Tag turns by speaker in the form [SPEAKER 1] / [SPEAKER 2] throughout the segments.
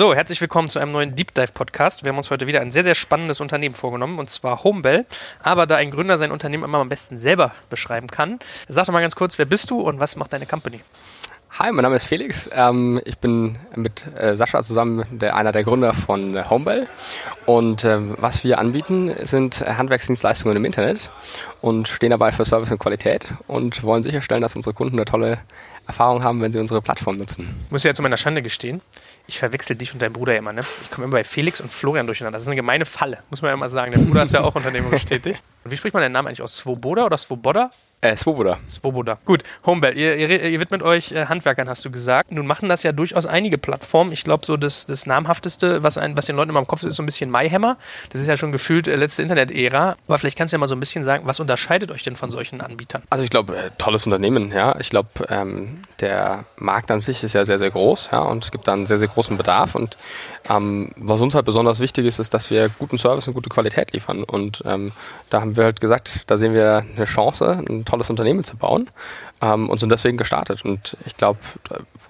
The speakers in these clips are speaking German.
[SPEAKER 1] So, herzlich willkommen zu einem neuen Deep Dive Podcast. Wir haben uns heute wieder ein sehr, sehr spannendes Unternehmen vorgenommen, und zwar Homebell. Aber da ein Gründer sein Unternehmen immer am besten selber beschreiben kann, sag doch mal ganz kurz, wer bist du und was macht deine Company?
[SPEAKER 2] Hi, mein Name ist Felix. Ähm, ich bin mit äh, Sascha zusammen der, einer der Gründer von äh, Homebell. Und ähm, was wir anbieten, sind Handwerksdienstleistungen im Internet und stehen dabei für Service und Qualität und wollen sicherstellen, dass unsere Kunden eine tolle Erfahrung haben, wenn sie unsere Plattform nutzen.
[SPEAKER 1] Ich muss ja zu meiner Schande gestehen, ich verwechsel dich und deinen Bruder immer. Ne? Ich komme immer bei Felix und Florian durcheinander. Das ist eine gemeine Falle, muss man ja mal sagen. Der Bruder ist ja auch unternehmerisch tätig. Und wie spricht man den Namen eigentlich aus? Svoboda oder Svoboda?
[SPEAKER 2] Äh, Svoboda.
[SPEAKER 1] Svoboda. Gut, Homebell, ihr, ihr, ihr widmet euch äh, Handwerkern, hast du gesagt. Nun machen das ja durchaus einige Plattformen. Ich glaube, so das, das namhafteste, was, ein, was den Leuten immer im Kopf ist, ist so ein bisschen MyHammer. Das ist ja schon gefühlt äh, letzte Internet-Ära. Aber vielleicht kannst du ja mal so ein bisschen sagen, was unterscheidet euch denn von solchen Anbietern?
[SPEAKER 2] Also ich glaube, äh, tolles Unternehmen, ja. Ich glaube, ähm, der Markt an sich ist ja sehr, sehr groß, ja, und es gibt da einen sehr, sehr großen Bedarf. Und ähm, was uns halt besonders wichtig ist, ist, dass wir guten Service und gute Qualität liefern. Und ähm, da haben wir halt gesagt, da sehen wir eine Chance, ein tolles Unternehmen zu bauen ähm, und sind deswegen gestartet. Und ich glaube,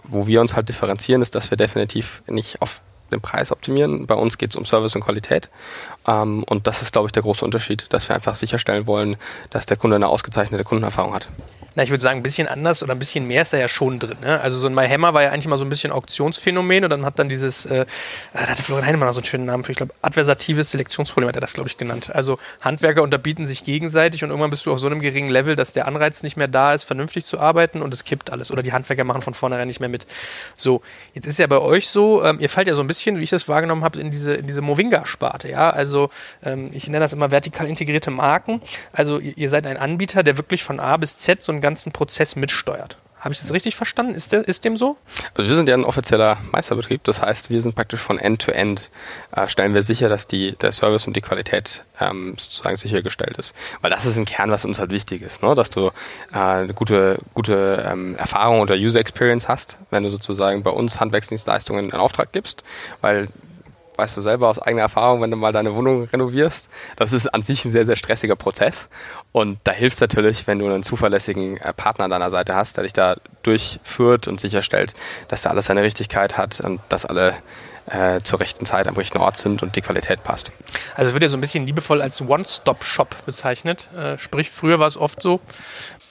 [SPEAKER 2] wo wir uns halt differenzieren, ist, dass wir definitiv nicht auf den Preis optimieren. Bei uns geht es um Service und Qualität. Ähm, und das ist, glaube ich, der große Unterschied, dass wir einfach sicherstellen wollen, dass der Kunde eine ausgezeichnete Kundenerfahrung hat
[SPEAKER 1] na, ich würde sagen, ein bisschen anders oder ein bisschen mehr ist da ja schon drin. Ne? Also so ein My Hammer war ja eigentlich mal so ein bisschen Auktionsphänomen und dann hat dann dieses, äh, da hatte Florian Heinemann noch so einen schönen Namen für, ich glaube, adversatives Selektionsproblem hat er das, glaube ich, genannt. Also Handwerker unterbieten sich gegenseitig und irgendwann bist du auf so einem geringen Level, dass der Anreiz nicht mehr da ist, vernünftig zu arbeiten und es kippt alles. Oder die Handwerker machen von vornherein nicht mehr mit. So, jetzt ist ja bei euch so, ähm, ihr fallt ja so ein bisschen, wie ich das wahrgenommen habe, in diese, in diese Movinga-Sparte. Ja? Also ähm, ich nenne das immer vertikal integrierte Marken. Also ihr, ihr seid ein Anbieter, der wirklich von A bis Z so einen ganzen Prozess mitsteuert. Habe ich das richtig verstanden? Ist, der, ist dem so?
[SPEAKER 2] Also wir sind ja ein offizieller Meisterbetrieb, das heißt, wir sind praktisch von End-to-End, -End, äh, stellen wir sicher, dass die, der Service und die Qualität ähm, sozusagen sichergestellt ist. Weil das ist im Kern, was uns halt wichtig ist, ne? dass du äh, eine gute, gute ähm, Erfahrung oder User Experience hast, wenn du sozusagen bei uns Handwerksdienstleistungen in Auftrag gibst, weil weißt du selber aus eigener Erfahrung, wenn du mal deine Wohnung renovierst, das ist an sich ein sehr, sehr stressiger Prozess. Und da hilft es natürlich, wenn du einen zuverlässigen äh, Partner an deiner Seite hast, der dich da durchführt und sicherstellt, dass da alles seine Richtigkeit hat und dass alle äh, zur rechten Zeit am richtigen Ort sind und die Qualität passt.
[SPEAKER 1] Also es wird ja so ein bisschen liebevoll als One-Stop-Shop bezeichnet. Äh, sprich, früher war es oft so,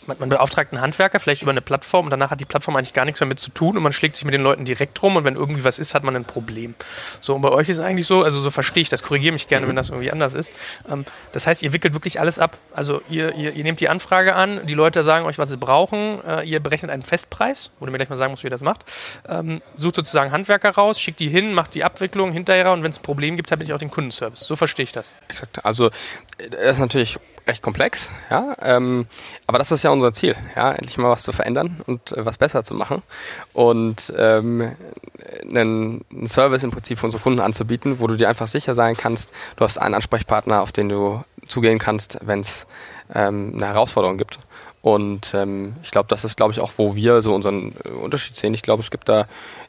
[SPEAKER 1] man, man beauftragt einen Handwerker vielleicht über eine Plattform und danach hat die Plattform eigentlich gar nichts mehr mit zu tun und man schlägt sich mit den Leuten direkt rum und wenn irgendwie was ist, hat man ein Problem. So, und bei euch ist es eigentlich so, also so verstehe ich das, korrigiere mich gerne, mhm. wenn das irgendwie anders ist. Ähm, das heißt, ihr wickelt wirklich alles ab. Also ihr, ihr, ihr, nehmt die Anfrage an, die Leute sagen euch, was sie brauchen, äh, ihr berechnet einen Festpreis, wo du mir gleich mal sagen musst, wie ihr das macht, ähm, sucht sozusagen Handwerker raus, schickt die hin, macht die Abwicklung hinterher und wenn es ein Problem gibt, habe ich auch den Kundenservice. So verstehe ich das.
[SPEAKER 2] Exakt. Also äh, das ist natürlich recht komplex, ja. Ähm, aber das ist ja unser Ziel, ja, endlich mal was zu verändern und äh, was besser zu machen und ähm, einen, einen, Service im Prinzip für unsere Kunden anzubieten, wo du dir einfach sicher sein kannst, du hast einen Ansprechpartner, auf den du zugehen kannst, wenn es ähm, eine Herausforderung gibt. Und ähm, ich glaube, das ist, glaube ich, auch, wo wir so unseren äh, Unterschied sehen. Ich glaube, es gibt da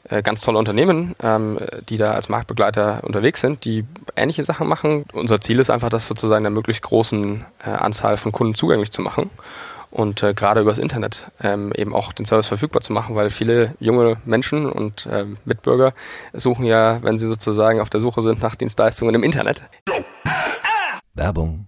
[SPEAKER 2] äh, ganz tolle Unternehmen, ähm, die da als Marktbegleiter unterwegs sind, die ähnliche Sachen machen. Unser Ziel ist einfach, das sozusagen einer möglichst großen äh, Anzahl von Kunden zugänglich zu machen und äh, gerade übers Internet ähm, eben auch den Service verfügbar zu machen, weil viele junge Menschen und äh, Mitbürger suchen ja, wenn sie sozusagen auf der Suche sind nach Dienstleistungen im Internet.
[SPEAKER 1] Werbung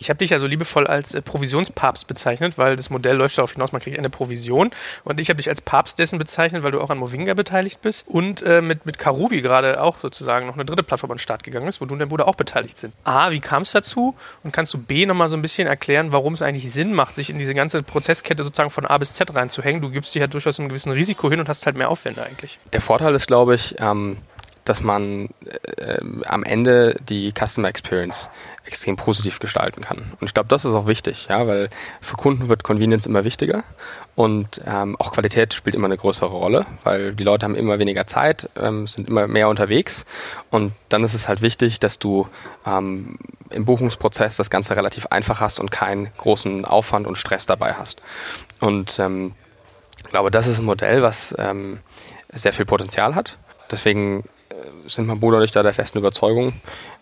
[SPEAKER 1] Ich habe dich ja so liebevoll als äh, Provisionspapst bezeichnet, weil das Modell läuft darauf hinaus, man kriegt eine Provision. Und ich habe dich als Papst dessen bezeichnet, weil du auch an Movinga beteiligt bist und äh, mit, mit Karubi gerade auch sozusagen noch eine dritte Plattform an den Start gegangen ist, wo du und dein Bruder auch beteiligt sind. A, wie kam es dazu? Und kannst du B nochmal so ein bisschen erklären, warum es eigentlich Sinn macht, sich in diese ganze Prozesskette sozusagen von A bis Z reinzuhängen? Du gibst dich ja durchaus einem gewissen Risiko hin und hast halt mehr Aufwände eigentlich.
[SPEAKER 2] Der Vorteil ist, glaube ich, ähm, dass man äh, am Ende die Customer Experience extrem positiv gestalten kann. Und ich glaube, das ist auch wichtig, ja, weil für Kunden wird Convenience immer wichtiger und ähm, auch Qualität spielt immer eine größere Rolle, weil die Leute haben immer weniger Zeit, ähm, sind immer mehr unterwegs und dann ist es halt wichtig, dass du ähm, im Buchungsprozess das Ganze relativ einfach hast und keinen großen Aufwand und Stress dabei hast. Und ähm, ich glaube, das ist ein Modell, was ähm, sehr viel Potenzial hat. Deswegen sind mein Bruder und ich da der festen Überzeugung,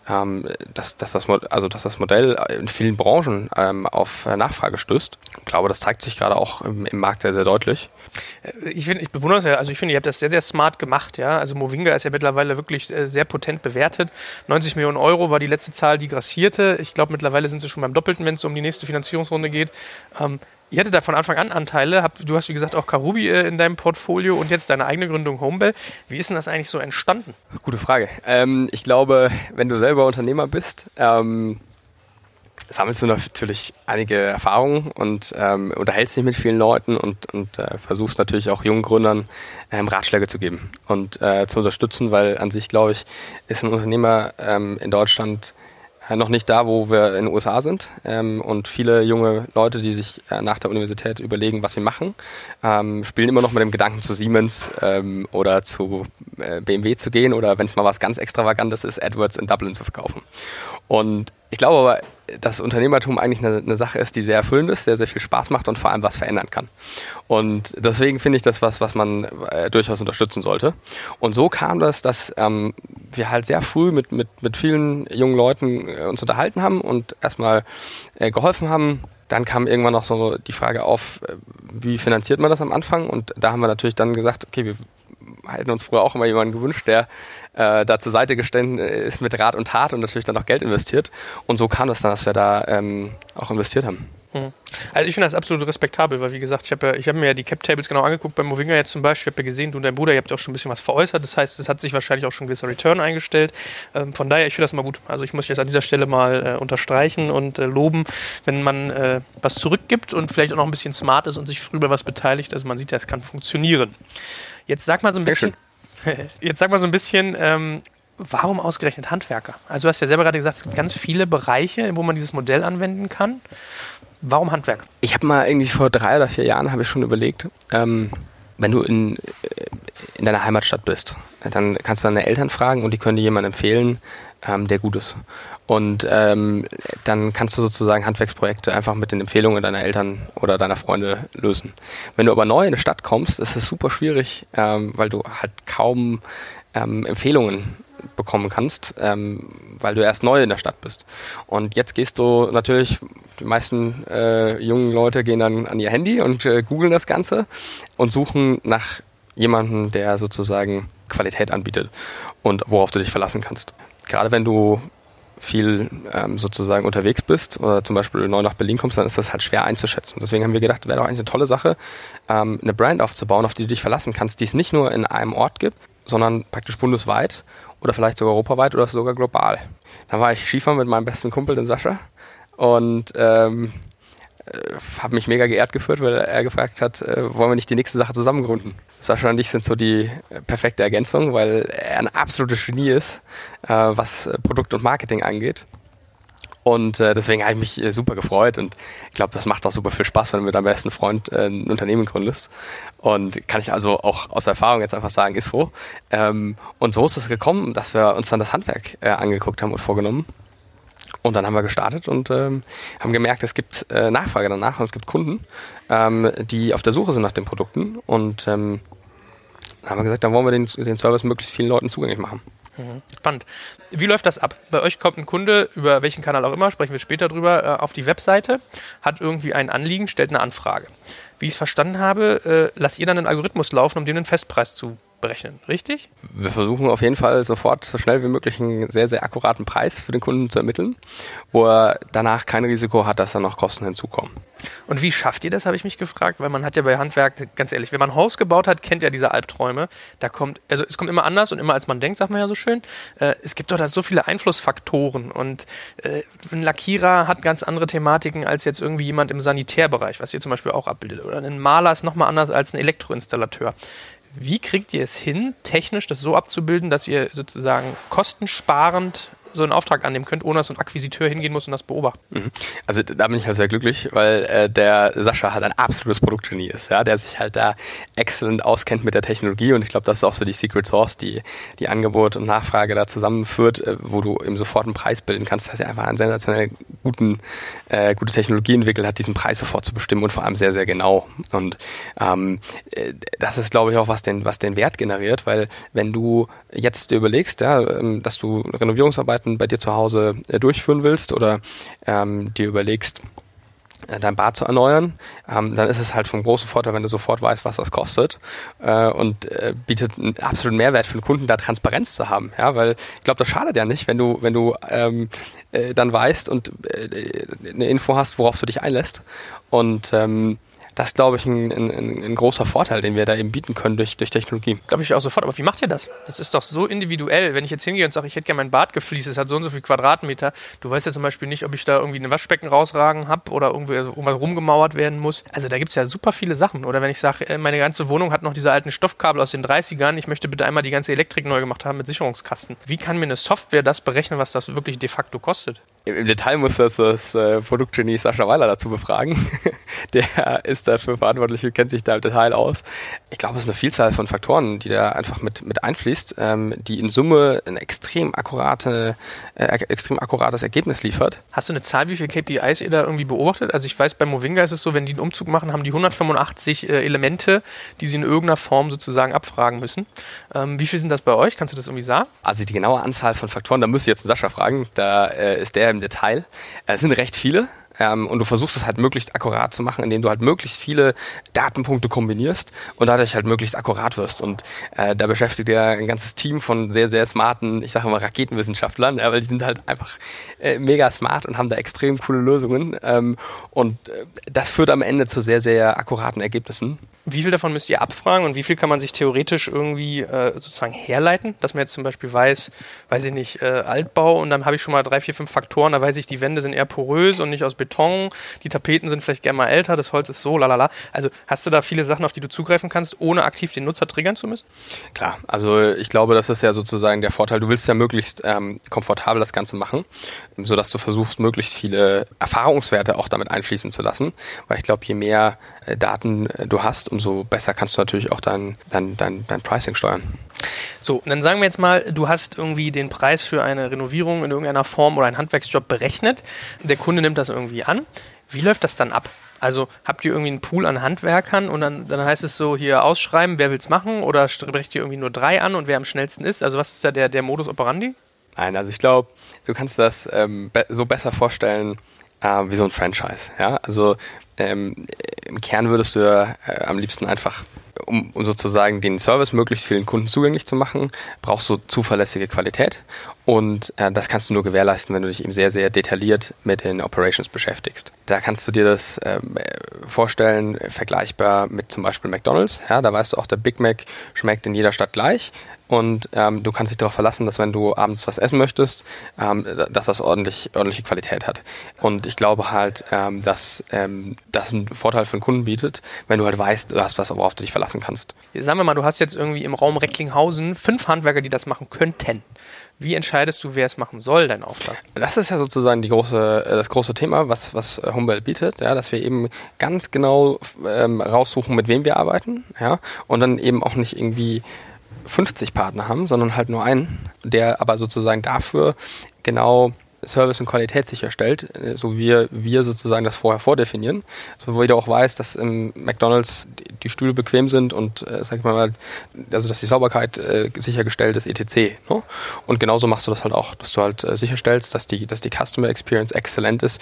[SPEAKER 2] ähm, dass, dass, das, also dass das Modell in vielen Branchen ähm, auf Nachfrage stößt. Ich glaube, das zeigt sich gerade auch im, im Markt sehr, sehr deutlich.
[SPEAKER 1] Äh, ich finde, ich bewundere es ja, also ich finde, ihr habt das sehr, sehr smart gemacht, ja. Also Movinga ist ja mittlerweile wirklich äh, sehr potent bewertet. 90 Millionen Euro war die letzte Zahl, die grassierte. Ich glaube, mittlerweile sind sie schon beim Doppelten, wenn es um die nächste Finanzierungsrunde geht. Ähm, Ihr hattet da von Anfang an Anteile. du hast, wie gesagt, auch Karubi äh, in deinem Portfolio und jetzt deine eigene Gründung Homebell. Wie ist denn das eigentlich so entstanden?
[SPEAKER 2] Gute Frage. Ähm, ich glaube, wenn du selber Unternehmer bist, ähm, sammelst du natürlich einige Erfahrungen und ähm, unterhältst dich mit vielen Leuten und, und äh, versuchst natürlich auch jungen Gründern ähm, Ratschläge zu geben und äh, zu unterstützen, weil an sich, glaube ich, ist ein Unternehmer ähm, in Deutschland noch nicht da, wo wir in den USA sind. Ähm, und viele junge Leute, die sich äh, nach der Universität überlegen, was sie machen, ähm, spielen immer noch mit dem Gedanken, zu Siemens ähm, oder zu äh, BMW zu gehen oder wenn es mal was ganz Extravagantes ist, AdWords in Dublin zu verkaufen. Und ich glaube aber, dass Unternehmertum eigentlich eine, eine, Sache ist, die sehr erfüllend ist, sehr, sehr viel Spaß macht und vor allem was verändern kann. Und deswegen finde ich das was, was man äh, durchaus unterstützen sollte. Und so kam das, dass ähm, wir halt sehr früh mit, mit, mit vielen jungen Leuten äh, uns unterhalten haben und erstmal äh, geholfen haben. Dann kam irgendwann noch so die Frage auf, äh, wie finanziert man das am Anfang? Und da haben wir natürlich dann gesagt, okay, wir hätten uns früher auch immer jemanden gewünscht, der äh, da zur Seite gestanden ist mit Rat und Tat und natürlich dann auch Geld investiert. Und so kam das dann, dass wir da ähm, auch investiert haben.
[SPEAKER 1] Mhm. Also ich finde das absolut respektabel, weil wie gesagt, ich habe ja, hab mir ja die Cap-Tables genau angeguckt beim Movinga jetzt zum Beispiel. Ich habe ja gesehen, du und dein Bruder, ihr habt auch schon ein bisschen was veräußert. Das heißt, es hat sich wahrscheinlich auch schon ein gewisser Return eingestellt. Ähm, von daher, ich finde das mal gut. Also ich muss jetzt an dieser Stelle mal äh, unterstreichen und äh, loben, wenn man äh, was zurückgibt und vielleicht auch noch ein bisschen smart ist und sich früh bei was beteiligt. Also man sieht ja, es kann funktionieren. Jetzt sag mal so ein bisschen, jetzt sag mal so ein bisschen, ähm, warum ausgerechnet Handwerker? Also du hast ja selber gerade gesagt, es gibt ganz viele Bereiche, wo man dieses Modell anwenden kann. Warum Handwerk?
[SPEAKER 2] Ich habe mal irgendwie vor drei oder vier Jahren habe ich schon überlegt, ähm, wenn du in, in deiner Heimatstadt bist, dann kannst du deine Eltern fragen und die können dir jemanden empfehlen, ähm, der gut ist. Und ähm, dann kannst du sozusagen Handwerksprojekte einfach mit den Empfehlungen deiner Eltern oder deiner Freunde lösen. Wenn du aber neu in eine Stadt kommst, ist es super schwierig, ähm, weil du halt kaum ähm, Empfehlungen bekommen kannst, ähm, weil du erst neu in der Stadt bist. Und jetzt gehst du natürlich, die meisten äh, jungen Leute gehen dann an ihr Handy und äh, googeln das Ganze und suchen nach jemandem, der sozusagen Qualität anbietet und worauf du dich verlassen kannst. Gerade wenn du viel ähm, sozusagen unterwegs bist oder zum Beispiel neu nach Berlin kommst, dann ist das halt schwer einzuschätzen. Deswegen haben wir gedacht, wäre doch eigentlich eine tolle Sache, ähm, eine Brand aufzubauen, auf die du dich verlassen kannst, die es nicht nur in einem Ort gibt, sondern praktisch bundesweit oder vielleicht sogar europaweit oder sogar global. Dann war ich Skifahren mit meinem besten Kumpel, den Sascha, und ähm, äh, habe mich mega geehrt geführt, weil er gefragt hat, äh, wollen wir nicht die nächste Sache zusammen gründen. Sascha und ich sind so die äh, perfekte Ergänzung, weil er ein absolutes Genie ist, äh, was äh, Produkt und Marketing angeht. Und äh, deswegen habe ich mich äh, super gefreut und ich glaube, das macht auch super viel Spaß, wenn du mit deinem besten Freund äh, ein Unternehmen gründest. Und kann ich also auch aus Erfahrung jetzt einfach sagen, ist so. Ähm, und so ist es gekommen, dass wir uns dann das Handwerk äh, angeguckt haben und vorgenommen. Und dann haben wir gestartet und ähm, haben gemerkt, es gibt äh, Nachfrage danach und es gibt Kunden, ähm, die auf der Suche sind nach den Produkten. Und ähm, dann haben wir gesagt, dann wollen wir den, den Service möglichst vielen Leuten zugänglich machen.
[SPEAKER 1] Mhm. Spannend. Wie läuft das ab? Bei euch kommt ein Kunde, über welchen Kanal auch immer, sprechen wir später drüber, äh, auf die Webseite, hat irgendwie ein Anliegen, stellt eine Anfrage. Wie ich es verstanden habe, äh, lasst ihr dann einen Algorithmus laufen, um dem einen Festpreis zu berechnen, richtig?
[SPEAKER 2] Wir versuchen auf jeden Fall sofort so schnell wie möglich einen sehr, sehr akkuraten Preis für den Kunden zu ermitteln, wo er danach kein Risiko hat, dass da noch Kosten hinzukommen.
[SPEAKER 1] Und wie schafft ihr das, habe ich mich gefragt, weil man hat ja bei Handwerk, ganz ehrlich, wenn man ein Haus gebaut hat, kennt ja diese Albträume. Da kommt, also es kommt immer anders und immer als man denkt, sagt man ja so schön. Äh, es gibt doch da so viele Einflussfaktoren und äh, ein Lackierer hat ganz andere Thematiken als jetzt irgendwie jemand im Sanitärbereich, was ihr zum Beispiel auch abbildet. Oder ein Maler ist nochmal anders als ein Elektroinstallateur. Wie kriegt ihr es hin, technisch das so abzubilden, dass ihr sozusagen kostensparend so einen Auftrag annehmen könnt, ohne dass so ein Akquisiteur hingehen muss und das beobachten. Mhm.
[SPEAKER 2] Also da bin ich halt sehr glücklich, weil äh, der Sascha halt ein absolutes Produktgenie ist, ja, der sich halt da exzellent auskennt mit der Technologie und ich glaube, das ist auch so die Secret Source, die die Angebot und Nachfrage da zusammenführt, äh, wo du eben sofort einen Preis bilden kannst, dass er einfach einen sensationell guten, äh, gute Technologie entwickelt hat, diesen Preis sofort zu bestimmen und vor allem sehr, sehr genau. Und ähm, äh, das ist, glaube ich, auch was den, was den Wert generiert, weil wenn du jetzt dir überlegst, ja, ähm, dass du Renovierungsarbeiten bei dir zu Hause äh, durchführen willst oder ähm, dir überlegst, äh, dein Bad zu erneuern, ähm, dann ist es halt von großem Vorteil, wenn du sofort weißt, was das kostet äh, und äh, bietet einen absoluten Mehrwert für den Kunden, da Transparenz zu haben, ja, weil ich glaube, das schadet ja nicht, wenn du wenn du ähm, äh, dann weißt und äh, eine Info hast, worauf du dich einlässt. Und ähm, das ist, glaube ich, ein, ein, ein, großer Vorteil, den wir da eben bieten können durch, durch Technologie.
[SPEAKER 1] Glaube ich auch sofort. Aber wie macht ihr das? Das ist doch so individuell. Wenn ich jetzt hingehe und sage, ich hätte gerne mein Bad gefliest, es hat so und so viel Quadratmeter. Du weißt ja zum Beispiel nicht, ob ich da irgendwie ein Waschbecken rausragen habe oder irgendwie irgendwas rumgemauert werden muss. Also da gibt es ja super viele Sachen. Oder wenn ich sage, äh, meine ganze Wohnung hat noch diese alten Stoffkabel aus den 30ern, ich möchte bitte einmal die ganze Elektrik neu gemacht haben mit Sicherungskasten. Wie kann mir eine Software das berechnen, was das wirklich de facto kostet?
[SPEAKER 2] Im Detail muss das das äh, Produktgenie Sascha Weiler dazu befragen. Der ist dafür verantwortlich und kennt sich da im Detail aus. Ich glaube, es ist eine Vielzahl von Faktoren, die da einfach mit, mit einfließt, ähm, die in Summe ein extrem, akkurate, äh, extrem akkurates Ergebnis liefert.
[SPEAKER 1] Hast du eine Zahl, wie viele KPIs ihr da irgendwie beobachtet? Also ich weiß, bei Movinga ist es so, wenn die einen Umzug machen, haben die 185 äh, Elemente, die sie in irgendeiner Form sozusagen abfragen müssen. Ähm, wie viel sind das bei euch? Kannst du das irgendwie sagen?
[SPEAKER 2] Also die genaue Anzahl von Faktoren, da müsste ich jetzt Sascha fragen. Da äh, ist der im Detail. Es sind recht viele. Ähm, und du versuchst es halt möglichst akkurat zu machen, indem du halt möglichst viele Datenpunkte kombinierst und dadurch halt möglichst akkurat wirst. Und äh, da beschäftigt er ein ganzes Team von sehr, sehr smarten, ich sage immer Raketenwissenschaftlern, ja, weil die sind halt einfach äh, mega smart und haben da extrem coole Lösungen. Ähm, und äh, das führt am Ende zu sehr, sehr akkuraten Ergebnissen.
[SPEAKER 1] Wie viel davon müsst ihr abfragen und wie viel kann man sich theoretisch irgendwie äh, sozusagen herleiten? Dass man jetzt zum Beispiel weiß, weiß ich nicht, äh, Altbau und dann habe ich schon mal drei, vier, fünf Faktoren, da weiß ich, die Wände sind eher porös und nicht aus Beton, die Tapeten sind vielleicht gerne mal älter, das Holz ist so, lalala. Also hast du da viele Sachen, auf die du zugreifen kannst, ohne aktiv den Nutzer triggern zu müssen?
[SPEAKER 2] Klar, also ich glaube, das ist ja sozusagen der Vorteil. Du willst ja möglichst ähm, komfortabel das Ganze machen, sodass du versuchst, möglichst viele Erfahrungswerte auch damit einfließen zu lassen, weil ich glaube, je mehr Daten äh, du hast, umso besser kannst du natürlich auch dein, dein, dein, dein Pricing steuern.
[SPEAKER 1] So, und dann sagen wir jetzt mal, du hast irgendwie den Preis für eine Renovierung in irgendeiner Form oder einen Handwerksjob berechnet. Der Kunde nimmt das irgendwie an. Wie läuft das dann ab? Also habt ihr irgendwie einen Pool an Handwerkern und dann, dann heißt es so hier ausschreiben, wer will es machen oder brecht ihr irgendwie nur drei an und wer am schnellsten ist? Also was ist da der, der Modus operandi?
[SPEAKER 2] Nein, also ich glaube, du kannst das ähm, be so besser vorstellen äh, wie so ein Franchise. Ja? Also ähm, im Kern würdest du ja äh, am liebsten einfach, um, um, sozusagen den Service möglichst vielen Kunden zugänglich zu machen, brauchst du zuverlässige Qualität. Und äh, das kannst du nur gewährleisten, wenn du dich eben sehr, sehr detailliert mit den Operations beschäftigst. Da kannst du dir das ähm, vorstellen, vergleichbar mit zum Beispiel McDonalds. Ja, da weißt du auch, der Big Mac schmeckt in jeder Stadt gleich und ähm, du kannst dich darauf verlassen, dass wenn du abends was essen möchtest, ähm, dass das ordentlich, ordentliche Qualität hat. Und ich glaube halt, ähm, dass ähm, das einen Vorteil für den Kunden bietet, wenn du halt weißt, du hast was, worauf du dich verlassen kannst.
[SPEAKER 1] Sagen wir mal, du hast jetzt irgendwie im Raum Recklinghausen fünf Handwerker, die das machen könnten. Wie entscheidest du, wer es machen soll, dein Auftrag?
[SPEAKER 2] Das ist ja sozusagen die große, äh, das große Thema, was, was Humboldt bietet, ja, dass wir eben ganz genau ähm, raussuchen, mit wem wir arbeiten, ja, und dann eben auch nicht irgendwie 50 Partner haben, sondern halt nur einen, der aber sozusagen dafür genau Service und Qualität sicherstellt, äh, so wie wir sozusagen das vorher vordefinieren, so wo jeder auch weiß, dass im McDonalds die Stühle bequem sind und äh, sag ich mal, also dass die Sauberkeit äh, sichergestellt ist, etc. Ne? Und genauso machst du das halt auch, dass du halt äh, sicherstellst, dass die, dass die Customer Experience exzellent ist,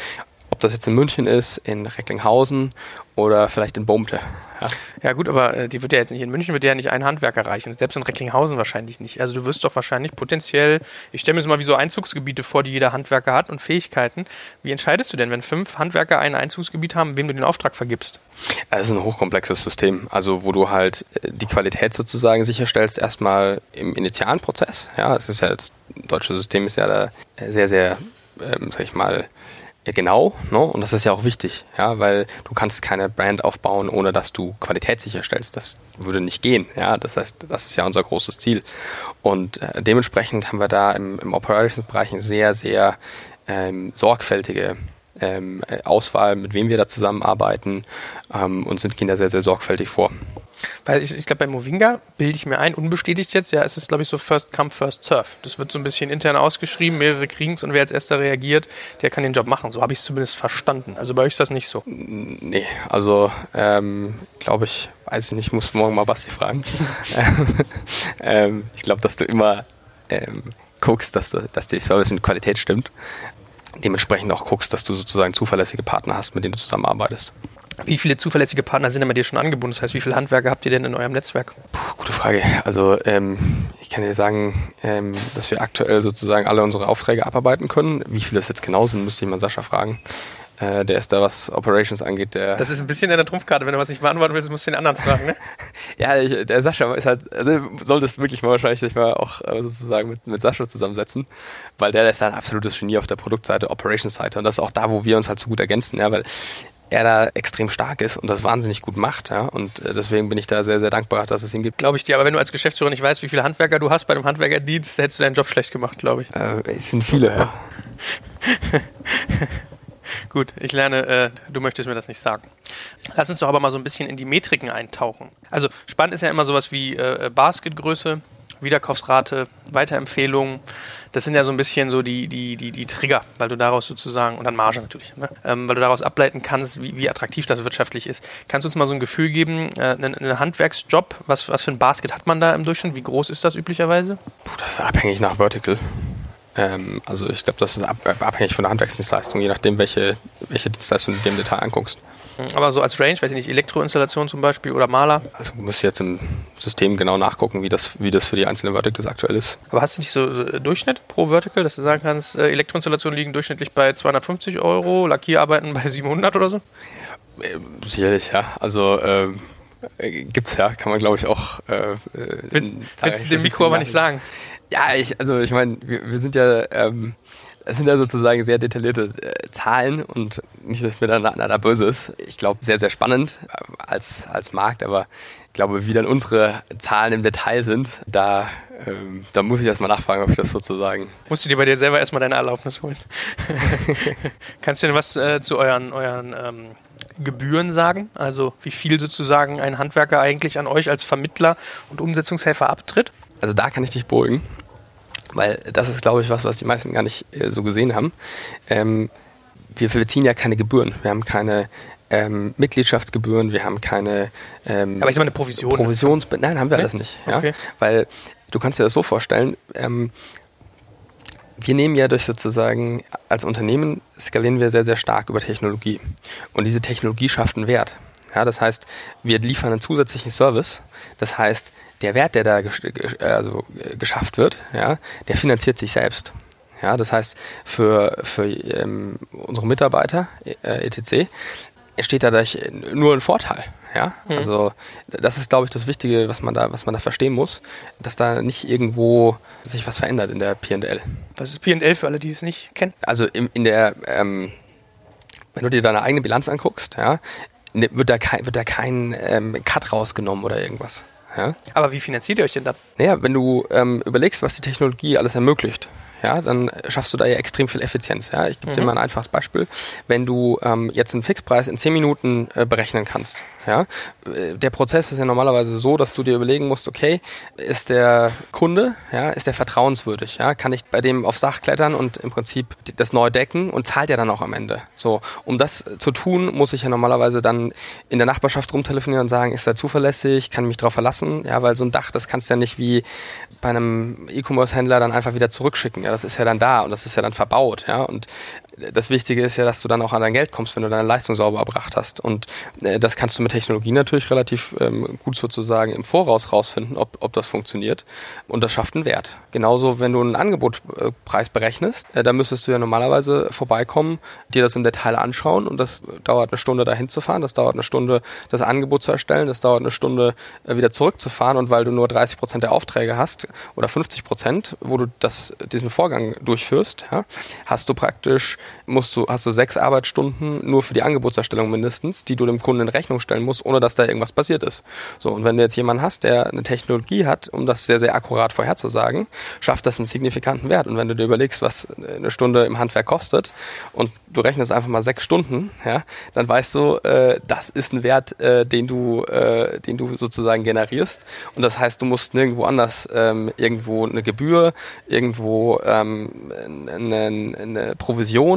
[SPEAKER 2] ob das jetzt in München ist, in Recklinghausen oder vielleicht in Boomte.
[SPEAKER 1] Ja. ja, gut, aber äh, die wird ja jetzt nicht in München, wird ja nicht ein Handwerker reichen. Selbst in Recklinghausen wahrscheinlich nicht. Also du wirst doch wahrscheinlich potenziell, ich stelle mir das mal wie so Einzugsgebiete vor, die jeder Handwerker hat und Fähigkeiten. Wie entscheidest du denn, wenn fünf Handwerker ein Einzugsgebiet haben, wem du den Auftrag vergibst?
[SPEAKER 2] Das ist ein hochkomplexes System, also wo du halt äh, die Qualität sozusagen sicherstellst, erstmal im initialen Prozess. Ja, es ist ja das deutsche System ist ja da sehr, sehr, ähm, sag ich mal, ja, genau, ne? und das ist ja auch wichtig, ja, weil du kannst keine Brand aufbauen, ohne dass du Qualität sicherstellst. Das würde nicht gehen, ja, das heißt, das ist ja unser großes Ziel. Und äh, dementsprechend haben wir da im, im Operations-Bereich eine sehr, sehr ähm, sorgfältige ähm, Auswahl, mit wem wir da zusammenarbeiten ähm, und sind, gehen da sehr, sehr sorgfältig vor.
[SPEAKER 1] Weil ich, ich glaube, bei Movinga bilde ich mir ein, unbestätigt jetzt, ja, es ist, glaube ich, so First Come, First Serve. Das wird so ein bisschen intern ausgeschrieben, mehrere kriegen es und wer als erster reagiert, der kann den Job machen. So habe ich es zumindest verstanden. Also bei euch ist das nicht so.
[SPEAKER 2] Nee, also ähm, glaube ich, weiß ich nicht, muss morgen mal Basti fragen. ähm, ich glaube, dass du immer ähm, guckst, dass, du, dass die Service und Qualität stimmt. Dementsprechend auch guckst, dass du sozusagen zuverlässige Partner hast, mit denen du zusammenarbeitest.
[SPEAKER 1] Wie viele zuverlässige Partner sind denn bei dir schon angebunden? Das heißt, wie viele Handwerker habt ihr denn in eurem Netzwerk?
[SPEAKER 2] Puh, gute Frage. Also ähm, ich kann dir sagen, ähm, dass wir aktuell sozusagen alle unsere Aufträge abarbeiten können. Wie viele das jetzt genau sind, müsste ich mal Sascha fragen. Äh, der ist da, was Operations angeht, der.
[SPEAKER 1] Das ist ein bisschen eine Trumpfkarte. Wenn du was nicht beantworten willst, musst du den anderen fragen, ne?
[SPEAKER 2] ja, ich, der Sascha ist halt, also solltest wirklich mal wahrscheinlich dich mal auch äh, sozusagen mit, mit Sascha zusammensetzen, weil der, der ist ein absolutes Genie auf der Produktseite, Operations-Seite und das ist auch da, wo wir uns halt so gut ergänzen, ja, weil er da extrem stark ist und das wahnsinnig gut macht. Ja? Und äh, deswegen bin ich da sehr, sehr dankbar, dass es ihn gibt.
[SPEAKER 1] Glaube ich dir. Aber wenn du als Geschäftsführer nicht weißt, wie viele Handwerker du hast bei einem Handwerkerdienst, hättest du deinen Job schlecht gemacht, glaube ich.
[SPEAKER 2] Äh, es sind viele, ja.
[SPEAKER 1] Gut, ich lerne, äh, du möchtest mir das nicht sagen. Lass uns doch aber mal so ein bisschen in die Metriken eintauchen. Also spannend ist ja immer sowas wie äh, Basketgröße, Wiederkaufsrate, Weiterempfehlungen. Das sind ja so ein bisschen so die, die, die, die Trigger, weil du daraus sozusagen, und dann Marge natürlich, ne? ähm, weil du daraus ableiten kannst, wie, wie attraktiv das wirtschaftlich ist. Kannst du uns mal so ein Gefühl geben, äh, einen, einen Handwerksjob, was, was für ein Basket hat man da im Durchschnitt? Wie groß ist das üblicherweise?
[SPEAKER 2] Puh, das ist abhängig nach Vertical. Ähm, also ich glaube, das ist ab, abhängig von der Handwerksdienstleistung, je nachdem, welche, welche Dienstleistung du dir im Detail anguckst.
[SPEAKER 1] Aber so als Range, weiß ich nicht, Elektroinstallation zum Beispiel oder Maler?
[SPEAKER 2] Also muss jetzt im System genau nachgucken, wie das, wie das für die einzelnen Verticals aktuell ist.
[SPEAKER 1] Aber hast du nicht so Durchschnitt pro Vertical, dass du sagen kannst, äh, Elektroinstallationen liegen durchschnittlich bei 250 Euro, Lackierarbeiten bei 700 oder so?
[SPEAKER 2] Äh, sicherlich, ja. Also ähm, äh, gibt's ja, kann man glaube ich auch. Äh,
[SPEAKER 1] willst, willst du dem Mikro aber nicht sagen?
[SPEAKER 2] Ja, ich, also ich meine, wir, wir sind ja ähm, das sind ja sozusagen sehr detaillierte äh, Zahlen und nicht, dass mir da, da böse ist. Ich glaube, sehr, sehr spannend äh, als, als Markt, aber ich glaube, wie dann unsere Zahlen im Detail sind, da, ähm, da muss ich erstmal nachfragen, ob ich das sozusagen.
[SPEAKER 1] Musst du dir bei dir selber erstmal deine Erlaubnis holen? Kannst du denn was äh, zu euren, euren ähm, Gebühren sagen? Also, wie viel sozusagen ein Handwerker eigentlich an euch als Vermittler und Umsetzungshelfer abtritt?
[SPEAKER 2] Also, da kann ich dich beruhigen weil das ist, glaube ich, was, was die meisten gar nicht äh, so gesehen haben. Ähm, wir, beziehen ja keine Gebühren. Wir haben keine ähm, Mitgliedschaftsgebühren, wir haben keine.
[SPEAKER 1] Ähm, Aber ich sag mal eine Provision.
[SPEAKER 2] Provisions Nein, haben wir nee? alles nicht. Ja? Okay. Weil du kannst dir das so vorstellen, ähm, wir nehmen ja durch sozusagen, als Unternehmen skalieren wir sehr, sehr stark über Technologie. Und diese Technologie schafft einen Wert. Ja, das heißt, wir liefern einen zusätzlichen Service. Das heißt, der Wert, der da gesch also geschafft wird, ja, der finanziert sich selbst. Ja, das heißt, für, für ähm, unsere Mitarbeiter, äh, etc., entsteht dadurch nur ein Vorteil. Ja, mhm. also das ist, glaube ich, das Wichtige, was man da, was man da verstehen muss, dass da nicht irgendwo sich was verändert in der P&L.
[SPEAKER 1] Was ist P&L für alle, die es nicht kennen?
[SPEAKER 2] Also im, in der, ähm, wenn du dir deine eigene Bilanz anguckst, ja, ne, wird da kein, wird da kein ähm, Cut rausgenommen oder irgendwas. Ja?
[SPEAKER 1] Aber wie finanziert ihr euch denn dann?
[SPEAKER 2] Naja, wenn du ähm, überlegst, was die Technologie alles ermöglicht, ja, dann schaffst du da ja extrem viel Effizienz. Ja? Ich gebe mhm. dir mal ein einfaches Beispiel. Wenn du ähm, jetzt einen Fixpreis in 10 Minuten äh, berechnen kannst, ja, äh, der Prozess ist ja normalerweise so, dass du dir überlegen musst, okay, ist der Kunde, ja, ist der vertrauenswürdig, ja, kann ich bei dem aufs Dach klettern und im Prinzip das neu decken und zahlt er dann auch am Ende. So, um das zu tun, muss ich ja normalerweise dann in der Nachbarschaft rumtelefonieren und sagen, ist er zuverlässig, kann ich mich darauf verlassen, ja, weil so ein Dach, das kannst du ja nicht wie bei einem E-Commerce-Händler dann einfach wieder zurückschicken. Ja, das ist ja dann da und das ist ja dann verbaut. Ja, und das Wichtige ist ja, dass du dann auch an dein Geld kommst, wenn du deine Leistung sauber erbracht hast. Und äh, das kannst du mit Technologie natürlich relativ ähm, gut sozusagen im Voraus rausfinden, ob, ob das funktioniert. Und das schafft einen Wert. Genauso, wenn du einen Angebotpreis berechnest, äh, da müsstest du ja normalerweise vorbeikommen, dir das im Detail anschauen und das dauert eine Stunde dahin zu fahren, das dauert eine Stunde das Angebot zu erstellen, das dauert eine Stunde äh, wieder zurückzufahren und weil du nur 30 Prozent der Aufträge hast oder 50 Prozent, wo du das, diesen Vorgang durchführst, ja, hast du praktisch, musst du, hast du sechs Arbeitsstunden nur für die Angebotserstellung mindestens, die du dem Kunden in Rechnung stellen musst, ohne dass da irgendwas passiert ist. So, und wenn du jetzt jemanden hast, der eine Technologie hat, um das sehr, sehr akkurat vorherzusagen, schafft das einen signifikanten Wert. Und wenn du dir überlegst, was eine Stunde im Handwerk kostet und du rechnest einfach mal sechs Stunden, ja, dann weißt du, äh, das ist ein Wert, äh, den du, äh, den du sozusagen generierst. Und das heißt, du musst nirgendwo anders ähm, irgendwo eine Gebühr, irgendwo ähm, eine, eine Provision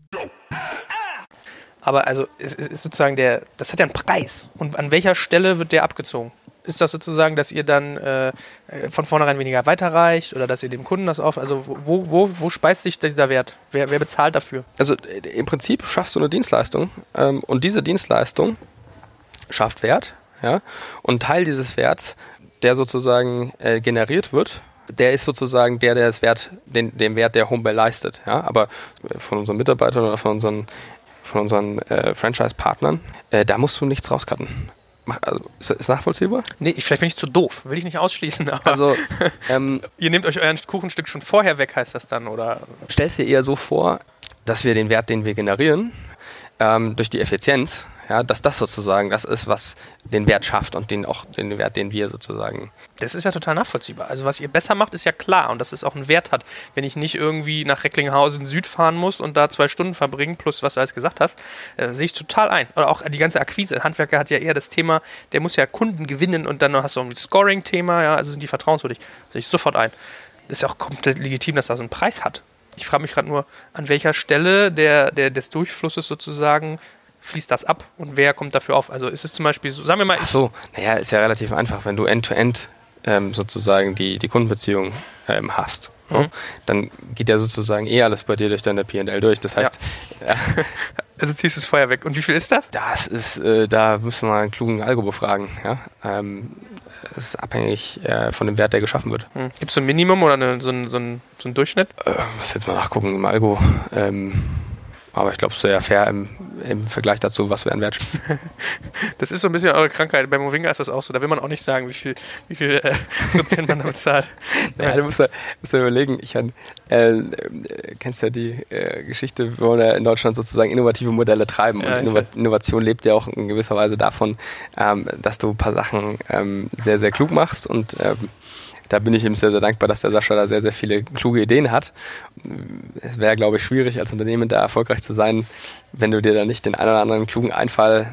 [SPEAKER 3] Aber also es ist sozusagen der, das hat ja einen Preis. Und an welcher Stelle wird der abgezogen? Ist das sozusagen, dass ihr dann äh, von vornherein weniger weiterreicht oder dass ihr dem Kunden das auf? Also wo, wo, wo speist sich dieser Wert? Wer, wer bezahlt dafür?
[SPEAKER 2] Also äh, im Prinzip schaffst du eine Dienstleistung ähm, und diese Dienstleistung schafft Wert. Ja? Und Teil dieses Werts, der sozusagen äh, generiert wird, der ist sozusagen der, der das Wert, den, den Wert der Homebell leistet. Ja? Aber von unseren Mitarbeitern oder von unseren von unseren äh, Franchise-Partnern, äh, da musst du nichts rauscutten. Also, ist das nachvollziehbar?
[SPEAKER 3] Nee, ich, vielleicht bin ich zu doof. Will ich nicht ausschließen.
[SPEAKER 2] also, ähm,
[SPEAKER 3] ihr nehmt euch euer Kuchenstück schon vorher weg, heißt das dann, oder?
[SPEAKER 2] Stellst dir eher so vor, dass wir den Wert, den wir generieren, ähm, durch die Effizienz ja, dass das sozusagen das ist, was den Wert schafft und den auch den Wert, den wir sozusagen.
[SPEAKER 3] Das ist ja total nachvollziehbar. Also was ihr besser macht, ist ja klar und dass es auch einen Wert hat. Wenn ich nicht irgendwie nach Recklinghausen Süd fahren muss und da zwei Stunden verbringen, plus was du alles gesagt hast, äh, sehe ich total ein. Oder auch die ganze Akquise. Handwerker hat ja eher das Thema, der muss ja Kunden gewinnen und dann hast du auch ein Scoring-Thema, ja, also sind die vertrauenswürdig. Sehe ich sofort ein. Ist ja auch komplett legitim, dass das einen Preis hat. Ich frage mich gerade nur, an welcher Stelle der, der, des Durchflusses sozusagen fließt das ab und wer kommt dafür auf? Also ist es zum Beispiel so, sagen wir mal.
[SPEAKER 2] Ach so, naja, ist ja relativ einfach, wenn du end-to-end -End, ähm, sozusagen die, die Kundenbeziehung ähm, hast. Ne? Mhm. Dann geht ja sozusagen eh alles bei dir durch deine PL durch. Das heißt. Ja. Ja.
[SPEAKER 3] Also ziehst du das Feuer weg. Und wie viel ist das?
[SPEAKER 2] Das ist, äh, da müssen wir einen klugen Algo befragen. Ja? Ähm, ist abhängig äh, von dem Wert, der geschaffen wird.
[SPEAKER 3] Mhm. Gibt es so ein Minimum oder eine, so, ein, so, ein, so ein Durchschnitt?
[SPEAKER 2] Äh, muss jetzt mal nachgucken im Algo. Ähm, aber ich glaube, es wäre fair im, im Vergleich dazu, was wir an Wert
[SPEAKER 3] Das ist so ein bisschen eure Krankheit. Bei Movinga ist das auch so. Da will man auch nicht sagen, wie viel, wie viel äh, Prozent man damit zahlt.
[SPEAKER 2] naja, du musst ja, musst ja überlegen, ich äh, äh, kennst ja die äh, Geschichte, wo wir in Deutschland sozusagen innovative Modelle treiben. Ja, und Innova Innovation lebt ja auch in gewisser Weise davon, ähm, dass du ein paar Sachen ähm, sehr, sehr klug machst und ähm, da bin ich ihm sehr, sehr dankbar, dass der Sascha da sehr, sehr viele kluge Ideen hat. Es wäre, glaube ich, schwierig, als Unternehmen da erfolgreich zu sein, wenn du dir da nicht den einen oder anderen klugen Einfall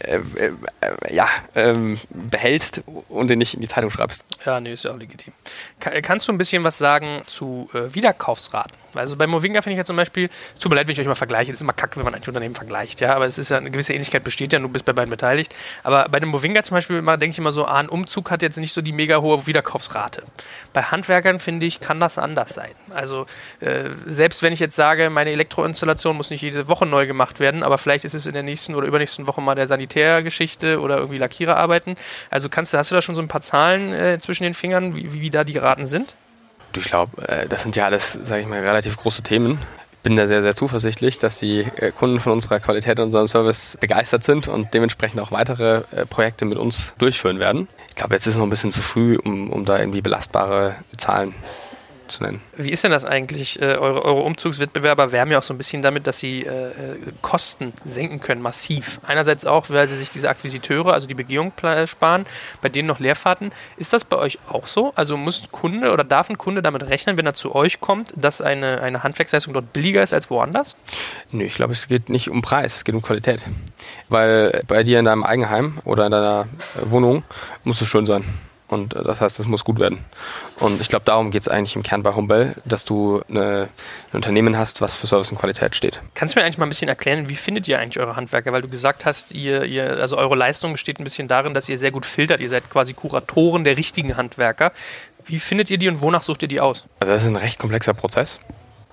[SPEAKER 2] äh, äh, ja, ähm, behältst und den nicht in die Zeitung schreibst.
[SPEAKER 3] Ja, nee, ist ja auch legitim. Kann, kannst du ein bisschen was sagen zu äh, Wiederkaufsraten?
[SPEAKER 1] Also bei Movinga finde ich ja zum Beispiel, es tut mir leid, wenn ich euch mal vergleiche, das ist immer kacke, wenn man ein Unternehmen vergleicht, ja, aber es ist ja eine gewisse Ähnlichkeit besteht ja, du bist bei beiden beteiligt. Aber bei dem Movinga zum Beispiel denke ich immer so, ah, ein Umzug hat jetzt nicht so die mega hohe Wiederkaufsrate. Bei Handwerkern, finde ich, kann das anders sein. Also äh, selbst wenn ich jetzt sage, meine Elektroinstallation muss nicht jede Woche neu gemacht werden, aber vielleicht ist es in der nächsten oder übernächsten Woche mal der Sanitärgeschichte oder irgendwie Lackierer arbeiten. Also kannst du, hast du da schon so ein paar Zahlen äh, zwischen den Fingern, wie, wie da die Raten sind?
[SPEAKER 2] Ich glaube, äh, das sind ja alles, sage ich mal, relativ große Themen. Ich bin da sehr, sehr zuversichtlich, dass die äh, Kunden von unserer Qualität und unserem Service begeistert sind und dementsprechend auch weitere äh, Projekte mit uns durchführen werden. Ich glaube, jetzt ist es noch ein bisschen zu früh, um, um da irgendwie belastbare Zahlen zu nennen.
[SPEAKER 1] Wie ist denn das eigentlich? Äh, eure, eure, Umzugswettbewerber werben ja auch so ein bisschen damit, dass sie äh, äh, Kosten senken können, massiv. Einerseits auch, weil sie sich diese Akquisiteure, also die Begehung sparen, bei denen noch Leerfahrten. Ist das bei euch auch so? Also muss Kunde oder darf ein Kunde damit rechnen, wenn er zu euch kommt, dass eine, eine Handwerksleistung dort billiger ist als woanders?
[SPEAKER 2] Nö, ich glaube, es geht nicht um Preis, es geht um Qualität. Weil bei dir in deinem Eigenheim oder in deiner Wohnung muss es schön sein. Und äh, das heißt, es muss gut werden. Und ich glaube, darum geht es eigentlich im Kern bei Humbel, dass du eine, ein Unternehmen hast, was für Service und Qualität steht.
[SPEAKER 1] Kannst du mir eigentlich mal ein bisschen erklären, wie findet ihr eigentlich eure Handwerker? Weil du gesagt hast, ihr, ihr, also eure Leistung besteht ein bisschen darin, dass ihr sehr gut filtert. Ihr seid quasi Kuratoren der richtigen Handwerker. Wie findet ihr die und wonach sucht ihr die aus?
[SPEAKER 2] Also das ist ein recht komplexer Prozess.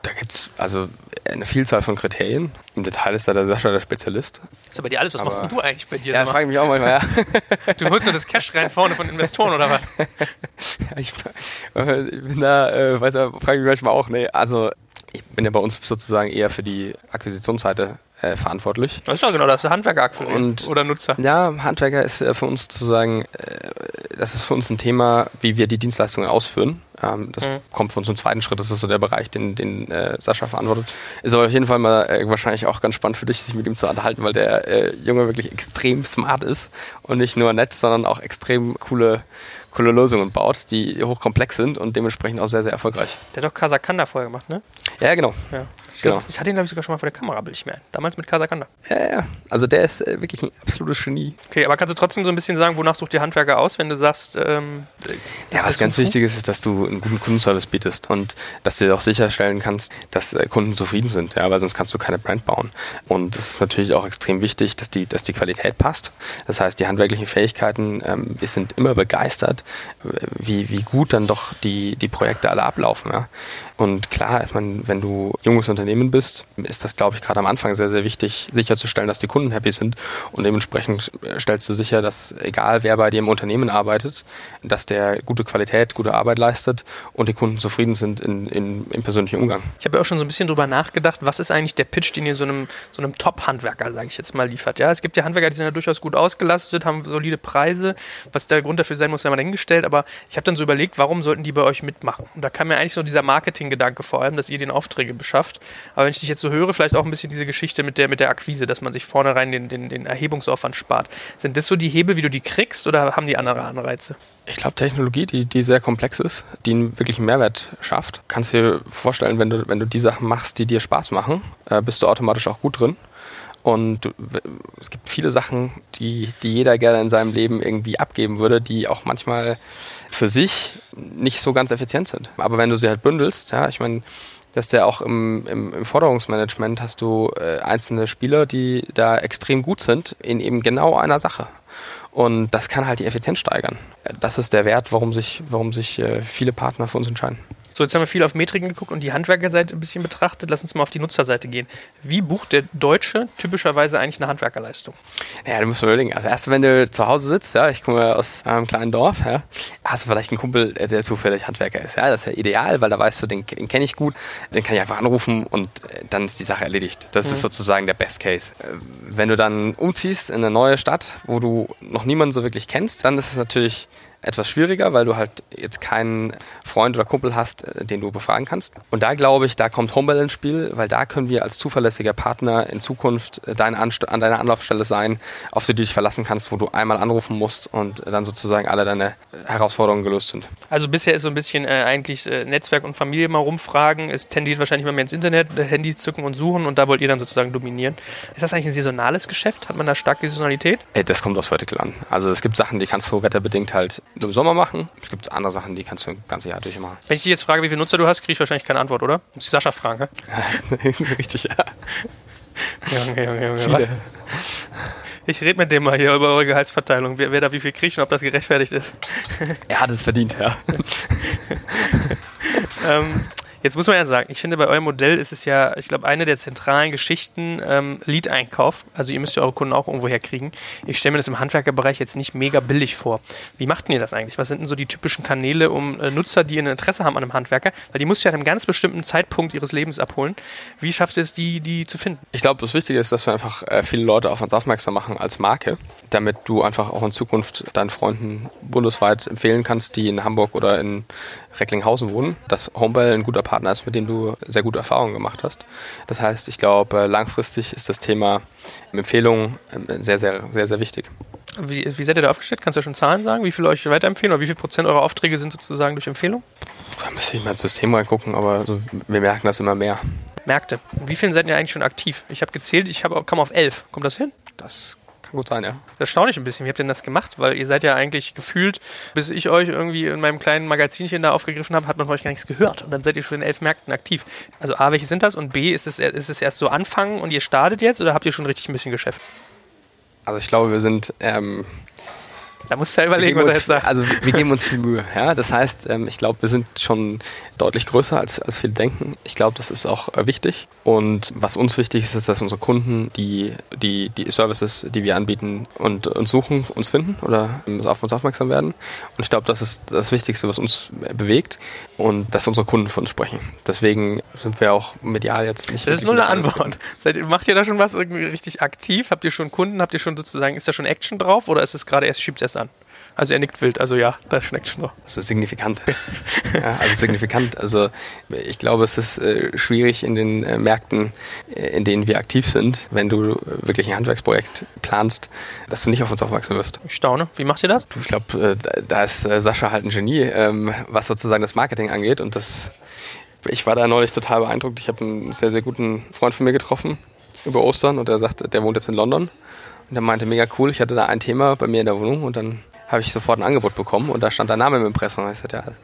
[SPEAKER 2] Da gibt es also eine Vielzahl von Kriterien. Im Detail ist da der Sascha der Spezialist.
[SPEAKER 1] Das ist bei dir alles. Was Aber machst denn du eigentlich bei dir?
[SPEAKER 2] Ja, frage mich auch manchmal,
[SPEAKER 1] ja. du holst so das Cash rein vorne von Investoren oder was?
[SPEAKER 2] ja, ich, ich, bin da, äh, weiß ja, frage mich manchmal auch, nee, also ich bin ja bei uns sozusagen eher für die Akquisitionsseite äh, verantwortlich.
[SPEAKER 1] Das ist ja genau das, der Handwerker
[SPEAKER 2] und,
[SPEAKER 1] oder Nutzer.
[SPEAKER 2] Ja, Handwerker ist äh, für uns sozusagen, äh, das ist für uns ein Thema, wie wir die Dienstleistungen ausführen. Ähm, das mhm. kommt von uns im zweiten Schritt, das ist so der Bereich, den, den äh, Sascha verantwortet. Ist aber auf jeden Fall mal äh, wahrscheinlich auch ganz spannend für dich, sich mit ihm zu unterhalten, weil der äh, Junge wirklich extrem smart ist und nicht nur nett, sondern auch extrem coole coole Lösungen baut, die hochkomplex sind und dementsprechend auch sehr, sehr erfolgreich.
[SPEAKER 1] Der hat doch Kasakanda vorher gemacht, ne?
[SPEAKER 2] Ja, genau.
[SPEAKER 1] Ja. Ich, genau. ich hatte ihn, glaube ich, sogar schon mal vor der Kamera, will ich mehr. Damals mit Kasakanda.
[SPEAKER 2] Ja, ja. Also der ist äh, wirklich ein absolutes Genie.
[SPEAKER 1] Okay, aber kannst du trotzdem so ein bisschen sagen, wonach sucht ihr Handwerker aus, wenn du sagst, ähm,
[SPEAKER 2] Ja, was ganz wichtig ist, ist, dass du einen guten Kundenservice bietest und dass du auch sicherstellen kannst, dass äh, Kunden zufrieden sind, ja, weil sonst kannst du keine Brand bauen. Und es ist natürlich auch extrem wichtig, dass die, dass die Qualität passt. Das heißt, die handwerklichen Fähigkeiten, ähm, wir sind immer begeistert, wie, wie gut dann doch die, die Projekte alle ablaufen. Ja. Und klar, ich meine, wenn du junges Unternehmen bist, ist das, glaube ich, gerade am Anfang sehr, sehr wichtig, sicherzustellen, dass die Kunden happy sind. Und dementsprechend äh, stellst du sicher, dass egal wer bei dir im Unternehmen arbeitet, dass der gute Qualität, gute Arbeit leistet und die Kunden zufrieden sind in, in, im persönlichen Umgang.
[SPEAKER 1] Ich habe ja auch schon so ein bisschen drüber nachgedacht, was ist eigentlich der Pitch, den ihr so einem, so einem Top-Handwerker, sage ich jetzt mal, liefert. Ja, es gibt ja Handwerker, die sind ja durchaus gut ausgelastet, haben solide Preise. Was der Grund dafür sein muss, sei mal dahingestellt. Aber ich habe dann so überlegt, warum sollten die bei euch mitmachen? Und da kam mir eigentlich so dieser Marketing Gedanke vor allem, dass ihr den Aufträge beschafft. Aber wenn ich dich jetzt so höre, vielleicht auch ein bisschen diese Geschichte mit der, mit der Akquise, dass man sich vornherein den, den, den Erhebungsaufwand spart. Sind das so die Hebel, wie du die kriegst oder haben die andere Anreize?
[SPEAKER 2] Ich glaube, Technologie, die, die sehr komplex ist, die einen wirklichen Mehrwert schafft. Kannst du dir vorstellen, wenn du, wenn du die Sachen machst, die dir Spaß machen, äh, bist du automatisch auch gut drin. Und es gibt viele Sachen, die, die jeder gerne in seinem Leben irgendwie abgeben würde, die auch manchmal für sich nicht so ganz effizient sind. Aber wenn du sie halt bündelst, ja, ich meine, dass der auch im, im, im Forderungsmanagement hast du äh, einzelne Spieler, die da extrem gut sind in eben genau einer Sache. Und das kann halt die Effizienz steigern. Das ist der Wert, warum sich, warum sich äh, viele Partner für uns entscheiden.
[SPEAKER 1] So, jetzt haben wir viel auf Metriken geguckt und die Handwerkerseite ein bisschen betrachtet. Lass uns mal auf die Nutzerseite gehen. Wie bucht der Deutsche typischerweise eigentlich eine Handwerkerleistung?
[SPEAKER 2] Ja, du musst überlegen. Also erst, wenn du zu Hause sitzt, ja, ich komme aus einem kleinen Dorf, ja, hast du vielleicht einen Kumpel, der zufällig Handwerker ist. Ja, das ist ja ideal, weil da weißt du, den, den kenne ich gut, den kann ich einfach anrufen und äh, dann ist die Sache erledigt. Das mhm. ist sozusagen der Best Case. Äh, wenn du dann umziehst in eine neue Stadt, wo du noch niemanden so wirklich kennst, dann ist es natürlich etwas schwieriger, weil du halt jetzt keinen Freund oder Kumpel hast, äh, den du befragen kannst. Und da glaube ich, da kommt Homebell ins Spiel, weil da können wir als zuverlässiger Partner in Zukunft äh, dein an deiner Anlaufstelle sein, auf die du dich verlassen kannst, wo du einmal anrufen musst und dann sozusagen alle deine äh, Herausforderungen gelöst sind.
[SPEAKER 1] Also bisher ist so ein bisschen äh, eigentlich äh, Netzwerk und Familie mal rumfragen. Es tendiert wahrscheinlich immer mehr ins Internet, Handys zücken und suchen und da wollt ihr dann sozusagen dominieren. Ist das eigentlich ein saisonales Geschäft? Hat man da stark die Saisonalität?
[SPEAKER 2] das kommt aufs Vertical an. Also es gibt Sachen, die kannst du wetterbedingt halt im Sommer machen. Es gibt andere Sachen, die kannst du ein ganzes Jahr durchmachen.
[SPEAKER 1] Wenn ich dich jetzt frage, wie viele Nutzer du hast, kriege ich wahrscheinlich keine Antwort, oder? Muss ich Sascha fragen,
[SPEAKER 2] hä? Richtig, ja.
[SPEAKER 1] Junge, Junge, Junge. Viele. Ich rede mit dem mal hier über eure Gehaltsverteilung, wer, wer da wie viel kriegt und ob das gerechtfertigt ist.
[SPEAKER 2] Er hat es verdient, ja.
[SPEAKER 1] ähm, Jetzt muss man ja sagen, ich finde, bei eurem Modell ist es ja, ich glaube, eine der zentralen Geschichten ähm, Lead-Einkauf. Also ihr müsst ja eure Kunden auch irgendwo herkriegen. Ich stelle mir das im Handwerkerbereich jetzt nicht mega billig vor. Wie macht ihr das eigentlich? Was sind denn so die typischen Kanäle, um äh, Nutzer, die ein Interesse haben an einem Handwerker, weil die musst du ja an einem ganz bestimmten Zeitpunkt ihres Lebens abholen. Wie schafft ihr es, die, die zu finden?
[SPEAKER 2] Ich glaube, das Wichtige ist, dass wir einfach äh, viele Leute auf uns aufmerksam machen als Marke, damit du einfach auch in Zukunft deinen Freunden bundesweit empfehlen kannst, die in Hamburg oder in Recklinghausen wohnen, dass Homebell ein guter Partner ist, mit dem du sehr gute Erfahrungen gemacht hast. Das heißt, ich glaube, langfristig ist das Thema Empfehlungen ähm, sehr, sehr, sehr, sehr wichtig.
[SPEAKER 1] Wie, wie seid ihr da aufgestellt? Kannst du ja schon Zahlen sagen? Wie viele euch weiterempfehlen oder wie viel Prozent eurer Aufträge sind sozusagen durch Empfehlung?
[SPEAKER 2] Da müsste ich mal ins System reingucken, aber also, wir merken das immer mehr.
[SPEAKER 1] Märkte. Wie vielen seid ihr eigentlich schon aktiv? Ich habe gezählt, ich hab, kam auf elf. Kommt das hin?
[SPEAKER 2] Das kann gut sein, ja.
[SPEAKER 1] Das staune ich ein bisschen. Wie habt ihr denn das gemacht? Weil ihr seid ja eigentlich gefühlt, bis ich euch irgendwie in meinem kleinen Magazinchen da aufgegriffen habe, hat man von euch gar nichts gehört. Und dann seid ihr schon in elf Märkten aktiv. Also A, welche sind das? Und B, ist es, ist es erst so anfangen und ihr startet jetzt oder habt ihr schon richtig ein bisschen Geschäft?
[SPEAKER 2] Also ich glaube, wir sind ähm,
[SPEAKER 1] da musst du ja überlegen, was er jetzt sagt.
[SPEAKER 2] Also wir, wir geben uns viel Mühe. Ja? Das heißt, ähm, ich glaube, wir sind schon deutlich größer, als, als viele denken. Ich glaube, das ist auch äh, wichtig. Und was uns wichtig ist, ist, dass unsere Kunden die, die, die Services, die wir anbieten und uns suchen, uns finden oder auf uns aufmerksam werden. Und ich glaube, das ist das Wichtigste, was uns bewegt und dass unsere Kunden von uns sprechen. Deswegen sind wir auch medial jetzt nicht.
[SPEAKER 1] Das ist nur eine Antwort. Seid, macht ihr da schon was irgendwie richtig aktiv? Habt ihr schon Kunden? Habt ihr schon sozusagen, ist da schon Action drauf oder ist es gerade erst, schiebt es erst an? Also er nickt wild, also ja, das schmeckt schon noch.
[SPEAKER 2] Also signifikant. ja, also signifikant. Also ich glaube, es ist äh, schwierig in den äh, Märkten, äh, in denen wir aktiv sind, wenn du wirklich ein Handwerksprojekt planst, dass du nicht auf uns aufmerksam wirst.
[SPEAKER 1] Ich staune. Wie macht ihr das?
[SPEAKER 2] Ich glaube, äh, da ist äh, Sascha halt ein Genie, ähm, was sozusagen das Marketing angeht und das ich war da neulich total beeindruckt. Ich habe einen sehr, sehr guten Freund von mir getroffen über Ostern und der sagt, der wohnt jetzt in London. Und der meinte, mega cool, ich hatte da ein Thema bei mir in der Wohnung und dann habe ich sofort ein Angebot bekommen und da stand der Name im Impressum. Und ich sagte, ja, das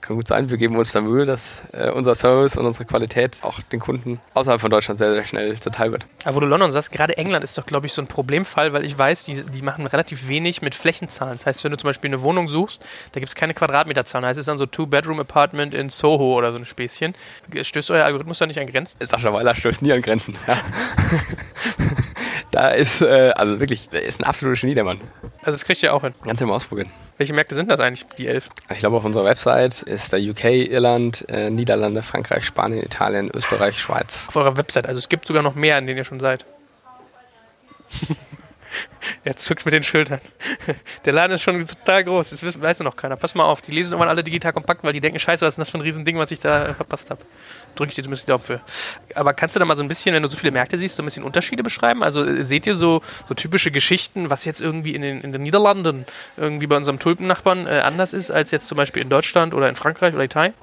[SPEAKER 2] kann gut sein, wir geben uns da Mühe, dass äh, unser Service und unsere Qualität auch den Kunden außerhalb von Deutschland sehr, sehr schnell zuteil wird.
[SPEAKER 1] Aber wo du London sagst, gerade England ist doch, glaube ich, so ein Problemfall, weil ich weiß, die, die machen relativ wenig mit Flächenzahlen. Das heißt, wenn du zum Beispiel eine Wohnung suchst, da gibt es keine Quadratmeterzahlen. Das heißt, es dann so Two-Bedroom-Apartment in Soho oder so ein Späßchen. Stößt euer Algorithmus da nicht an Grenzen?
[SPEAKER 2] Sascha Weiler stößt nie an Grenzen. Ja. da ist, äh, also wirklich, der ist ein absoluter Genie, der Mann.
[SPEAKER 1] Also das kriegt ihr auch hin.
[SPEAKER 2] Ganz im Ausprobieren.
[SPEAKER 1] Welche Märkte sind das eigentlich, die elf?
[SPEAKER 2] Also ich glaube, auf unserer Website ist der UK, Irland, äh, Niederlande, Frankreich, Spanien, Italien, Österreich, Schweiz.
[SPEAKER 1] Auf eurer Website, also es gibt sogar noch mehr, an denen ihr schon seid. Er zuckt mit den Schultern. Der Laden ist schon total groß. Das weiß noch keiner. Pass mal auf. Die lesen irgendwann alle digital kompakt, weil die denken, scheiße, was ist denn das für ein Riesending, was ich da äh, verpasst habe. Drücke ich dir zumindest die Daumen für. Aber kannst du da mal so ein bisschen, wenn du so viele Märkte siehst, so ein bisschen Unterschiede beschreiben? Also äh, seht ihr so, so typische Geschichten, was jetzt irgendwie in den, in den Niederlanden, irgendwie bei unserem Tulpennachbarn äh, anders ist, als jetzt zum Beispiel in Deutschland oder in Frankreich oder Italien?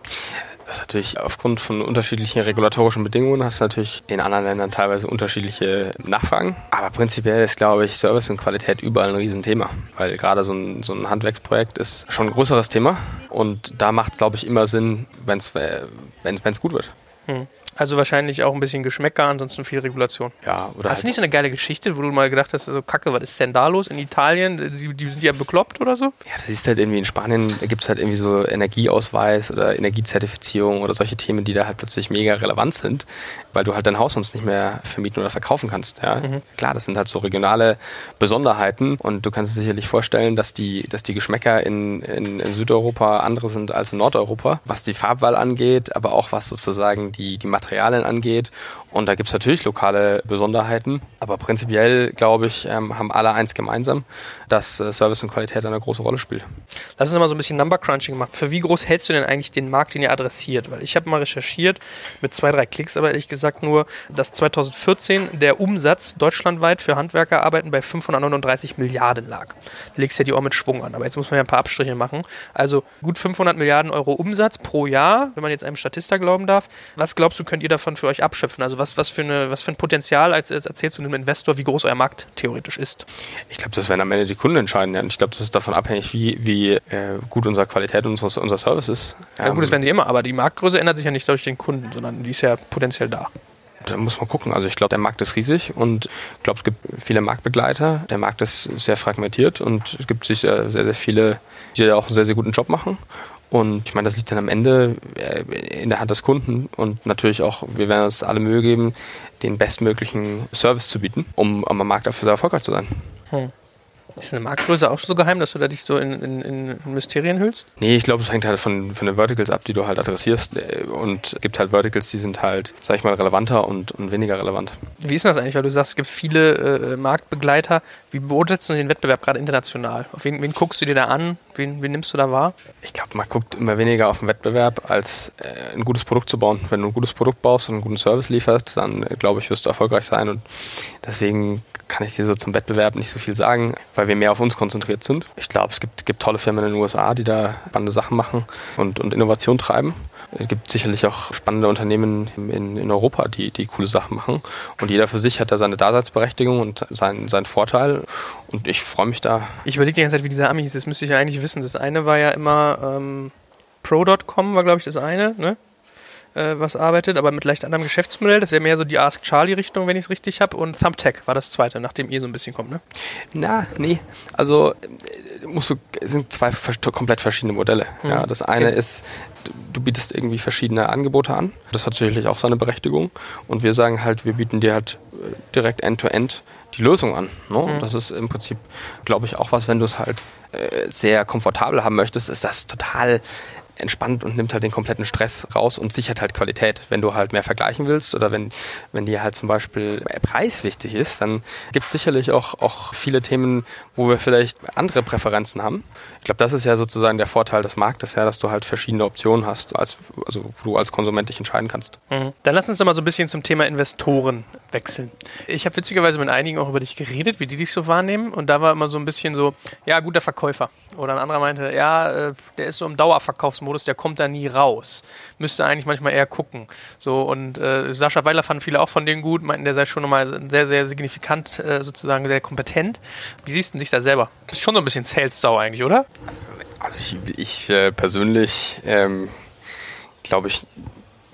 [SPEAKER 2] Das ist natürlich aufgrund von unterschiedlichen regulatorischen Bedingungen hast du natürlich in anderen Ländern teilweise unterschiedliche Nachfragen. Aber prinzipiell ist, glaube ich, Service und Qualität überall ein Riesenthema. Weil gerade so ein, so ein Handwerksprojekt ist schon ein größeres Thema. Und da macht es, glaube ich, immer Sinn, wenn es gut wird.
[SPEAKER 1] Hm. Also wahrscheinlich auch ein bisschen Geschmäcker, ansonsten viel Regulation.
[SPEAKER 2] Ja,
[SPEAKER 1] oder Hast halt du nicht so eine geile Geschichte, wo du mal gedacht hast, so Kacke, was ist denn da los in Italien? Die, die sind ja bekloppt oder so?
[SPEAKER 2] Ja, das ist halt irgendwie in Spanien, da gibt es halt irgendwie so Energieausweis oder Energiezertifizierung oder solche Themen, die da halt plötzlich mega relevant sind, weil du halt dein Haus sonst nicht mehr vermieten oder verkaufen kannst. Ja? Mhm. Klar, das sind halt so regionale Besonderheiten und du kannst dir sicherlich vorstellen, dass die, dass die Geschmäcker in, in, in Südeuropa andere sind als in Nordeuropa, was die Farbwahl angeht, aber auch was sozusagen die, die Materialien angeht. Und da gibt es natürlich lokale Besonderheiten. Aber prinzipiell, glaube ich, ähm, haben alle eins gemeinsam, dass äh, Service und Qualität eine große Rolle spielt.
[SPEAKER 1] Lass uns mal so ein bisschen Number Crunching machen. Für wie groß hältst du denn eigentlich den Markt, den ihr adressiert? Weil ich habe mal recherchiert mit zwei, drei Klicks, aber ehrlich gesagt nur, dass 2014 der Umsatz deutschlandweit für Handwerkerarbeiten bei 539 Milliarden lag. Du legst ja die auch mit Schwung an, aber jetzt muss man ja ein paar Abstriche machen. Also gut 500 Milliarden Euro Umsatz pro Jahr, wenn man jetzt einem Statista glauben darf. Was glaubst du, könnt ihr davon für euch abschöpfen? Also was, was, für, eine, was für ein Potenzial als, als erzählst du einem Investor, wie groß euer Markt theoretisch ist?
[SPEAKER 2] Ich glaube, das werden am Ende die Kunden entscheiden. Ja. Und ich glaube, das ist davon abhängig, wie, wie äh, gut unsere Qualität und unser, unser Service ist.
[SPEAKER 1] Ja, gut, das werden die immer, aber die Marktgröße ändert sich ja nicht durch den Kunden, sondern die ist ja potenziell da.
[SPEAKER 2] Da muss man gucken. Also ich glaube, der Markt ist riesig und ich glaube, es gibt viele Marktbegleiter. Der Markt ist sehr fragmentiert und es gibt sicher sehr, sehr viele, die da auch einen sehr, sehr guten Job machen. Und ich meine, das liegt dann am Ende äh, in der Hand des Kunden und natürlich auch, wir werden uns alle Mühe geben, den bestmöglichen Service zu bieten, um am Markt dafür erfolgreich zu sein. Hm.
[SPEAKER 1] Ist eine Marktgröße auch so geheim, dass du da dich so in, in, in Mysterien hüllst?
[SPEAKER 2] Nee, ich glaube, es hängt halt von, von den Verticals ab, die du halt adressierst. Und es gibt halt Verticals, die sind halt, sag ich mal, relevanter und, und weniger relevant.
[SPEAKER 1] Wie ist das eigentlich? Weil du sagst, es gibt viele äh, Marktbegleiter. Wie beurteilst du den Wettbewerb gerade international? Auf wen, wen guckst du dir da an? Wen, wen nimmst du da wahr?
[SPEAKER 2] Ich glaube, man guckt immer weniger auf den Wettbewerb, als äh, ein gutes Produkt zu bauen. Wenn du ein gutes Produkt baust und einen guten Service lieferst, dann äh, glaube ich, wirst du erfolgreich sein. Und deswegen kann ich dir so zum Wettbewerb nicht so viel sagen, weil wir mehr auf uns konzentriert sind. Ich glaube, es gibt, gibt tolle Firmen in den USA, die da spannende Sachen machen und, und Innovation treiben. Es gibt sicherlich auch spannende Unternehmen in, in Europa, die, die coole Sachen machen. Und jeder für sich hat da seine Daseinsberechtigung und seinen, seinen Vorteil. Und ich freue mich da.
[SPEAKER 1] Ich überlege die ganze Zeit, wie dieser Ami hieß. Das müsste ich ja eigentlich wissen. Das eine war ja immer ähm, Pro.com, war glaube ich das eine. Ne? Äh, was arbeitet, aber mit leicht anderem Geschäftsmodell. Das ist ja mehr so die Ask Charlie-Richtung, wenn ich es richtig habe. Und Thumbtack war das zweite, nachdem ihr so ein bisschen kommt, ne?
[SPEAKER 2] Na, nee. Also äh, musst du, sind zwei komplett verschiedene Modelle. Mhm. Ja, das eine okay. ist, du bietest irgendwie verschiedene Angebote an. Das hat sicherlich auch seine Berechtigung. Und wir sagen halt, wir bieten dir halt äh, direkt end-to-end -End die Lösung an. Ne? Mhm. Das ist im Prinzip, glaube ich, auch was, wenn du es halt äh, sehr komfortabel haben möchtest, ist das total entspannt und nimmt halt den kompletten Stress raus und sichert halt Qualität. Wenn du halt mehr vergleichen willst oder wenn, wenn dir halt zum Beispiel Preis wichtig ist, dann gibt es sicherlich auch, auch viele Themen, wo wir vielleicht andere Präferenzen haben. Ich glaube, das ist ja sozusagen der Vorteil des Marktes, ja, dass du halt verschiedene Optionen hast, als, also wo du als Konsument dich entscheiden kannst.
[SPEAKER 1] Mhm. Dann lass uns doch mal so ein bisschen zum Thema Investoren wechseln. Ich habe witzigerweise mit einigen auch über dich geredet, wie die dich so wahrnehmen und da war immer so ein bisschen so, ja, guter Verkäufer. Oder ein anderer meinte, ja, äh, der ist so im Dauerverkaufsmodus, der kommt da nie raus. Müsste eigentlich manchmal eher gucken. So, und äh, Sascha Weiler fanden viele auch von denen gut, meinten, der sei schon nochmal sehr, sehr signifikant, äh, sozusagen sehr kompetent. Wie siehst du dich da selber? Ist schon so ein bisschen Sales-Sau eigentlich, oder?
[SPEAKER 2] Also ich, ich äh, persönlich ähm, glaube ich,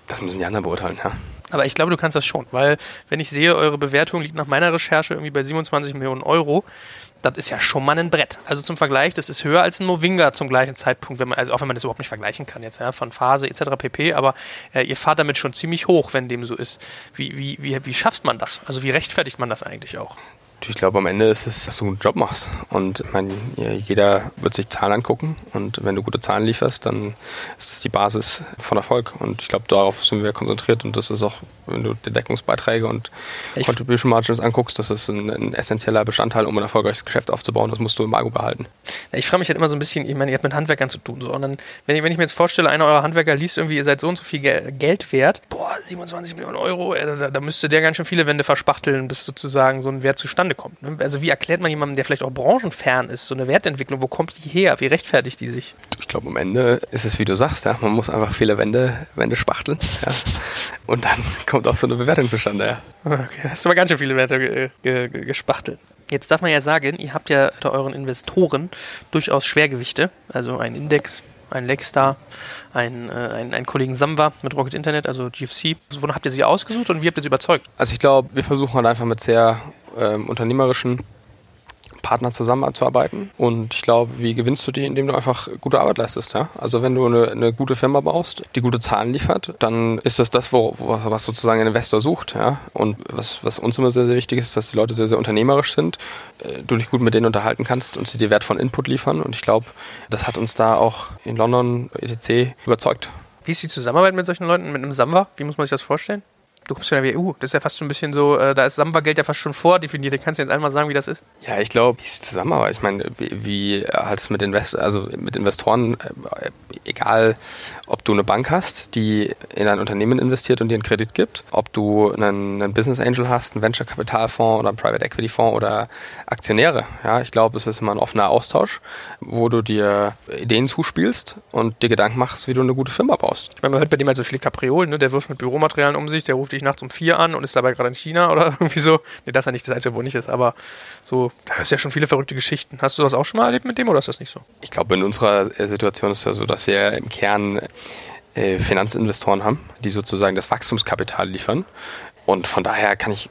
[SPEAKER 2] das müssen die anderen beurteilen, ja.
[SPEAKER 1] Aber ich glaube, du kannst das schon, weil wenn ich sehe, eure Bewertung liegt nach meiner Recherche irgendwie bei 27 Millionen Euro, das ist ja schon mal ein Brett. Also zum Vergleich, das ist höher als ein Movinga zum gleichen Zeitpunkt, wenn man, also auch wenn man das überhaupt nicht vergleichen kann jetzt, ja, von Phase etc. pp. Aber äh, ihr fahrt damit schon ziemlich hoch, wenn dem so ist. Wie, wie, wie, wie schafft man das? Also wie rechtfertigt man das eigentlich auch?
[SPEAKER 2] Ich glaube, am Ende ist es, dass du einen guten Job machst. Und ich meine, jeder wird sich Zahlen angucken. Und wenn du gute Zahlen lieferst, dann ist das die Basis von Erfolg. Und ich glaube, darauf sind wir konzentriert. Und das ist auch, wenn du die Deckungsbeiträge und ich Contribution Margins anguckst, das ist ein, ein, essentieller Bestandteil, um ein erfolgreiches Geschäft aufzubauen. Das musst du im Argo behalten.
[SPEAKER 1] Ich frage mich halt immer so ein bisschen, ich meine, ihr habt mit Handwerkern zu tun. So. Und dann, wenn ich, wenn ich mir jetzt vorstelle, einer eurer Handwerker liest irgendwie, ihr seid so und so viel Geld wert, boah, 27 Millionen Euro, da, da müsste der ganz schön viele Wände verspachteln, bis sozusagen so ein Wert zustande zustande kommt. Ne? Also wie erklärt man jemandem, der vielleicht auch branchenfern ist, so eine Wertentwicklung, wo kommt die her? Wie rechtfertigt die sich?
[SPEAKER 2] Ich glaube, am Ende ist es, wie du sagst, ja? man muss einfach viele Wände, Wände spachteln ja? und dann kommt auch so eine Bewertung zustande. Ja?
[SPEAKER 1] Okay, hast du mal ganz schön viele Werte ge ge ge gespachtelt. Jetzt darf man ja sagen, ihr habt ja unter euren Investoren durchaus Schwergewichte, also ein Index, ein Lexstar, ein, äh, ein, ein Kollegen Samwa mit Rocket Internet, also GFC. Wonach habt ihr sie ausgesucht und wie habt ihr sie überzeugt?
[SPEAKER 2] Also ich glaube, wir versuchen halt einfach mit sehr ähm, unternehmerischen Partner zusammenzuarbeiten. Und ich glaube, wie gewinnst du die, indem du einfach gute Arbeit leistest. Ja? Also wenn du eine, eine gute Firma baust, die gute Zahlen liefert, dann ist das das, wo, wo, was sozusagen ein Investor sucht. Ja? Und was, was uns immer sehr, sehr wichtig ist, dass die Leute sehr, sehr unternehmerisch sind, äh, du dich gut mit denen unterhalten kannst und sie dir wertvollen Input liefern. Und ich glaube, das hat uns da auch in London, etc., überzeugt.
[SPEAKER 1] Wie ist die Zusammenarbeit mit solchen Leuten, mit einem Samwa? Wie muss man sich das vorstellen? Du kommst von der WU. Das ist ja fast schon ein bisschen so, äh, da ist Samba-Geld ja fast schon vordefiniert. Kannst du jetzt einmal sagen, wie das ist?
[SPEAKER 2] Ja, ich glaube, wie ist Zusammenarbeit? Ich meine, wie, wie halt mit, Invest also mit Investoren, äh, egal ob du eine Bank hast, die in ein Unternehmen investiert und dir einen Kredit gibt, ob du einen, einen Business Angel hast, einen Venture-Kapitalfonds oder einen Private Equity Fonds oder Aktionäre. Ja, ich glaube, es ist immer ein offener Austausch, wo du dir Ideen zuspielst und dir Gedanken machst, wie du eine gute Firma baust.
[SPEAKER 1] Ich meine, man hört bei dem halt so viele Kapriolen, ne? der wirft mit Büromaterialien um sich, der ruft dich nachts um vier an und ist dabei gerade in China oder irgendwie so. Ne, das ist ja nicht das Einzige, wo nicht ist, aber so, da hörst du ja schon viele verrückte Geschichten. Hast du das auch schon mal erlebt mit dem oder ist das nicht so?
[SPEAKER 2] Ich glaube, in unserer Situation ist es ja so, dass wir im Kern äh, Finanzinvestoren haben, die sozusagen das Wachstumskapital liefern. Und von daher kann ich